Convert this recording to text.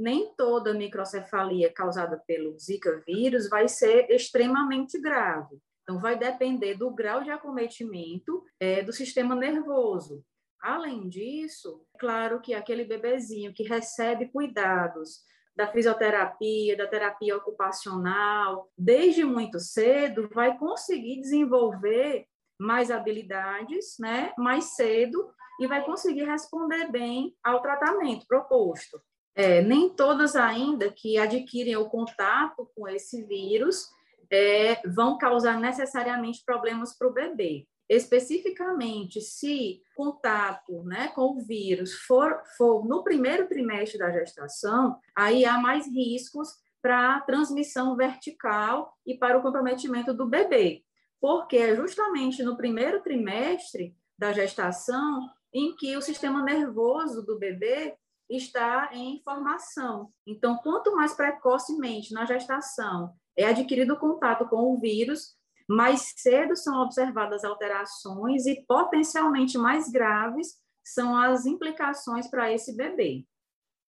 nem toda microcefalia causada pelo Zika vírus vai ser extremamente grave. Então, vai depender do grau de acometimento é, do sistema nervoso. Além disso, claro que aquele bebezinho que recebe cuidados da fisioterapia, da terapia ocupacional, desde muito cedo, vai conseguir desenvolver mais habilidades, né, mais cedo, e vai conseguir responder bem ao tratamento proposto. É, nem todas ainda que adquirem o contato com esse vírus é, vão causar necessariamente problemas para o bebê. Especificamente, se contato né, com o vírus for, for no primeiro trimestre da gestação, aí há mais riscos para a transmissão vertical e para o comprometimento do bebê, porque é justamente no primeiro trimestre da gestação em que o sistema nervoso do bebê está em formação. Então, quanto mais precocemente na gestação é adquirido contato com o vírus, mais cedo são observadas alterações e potencialmente mais graves são as implicações para esse bebê.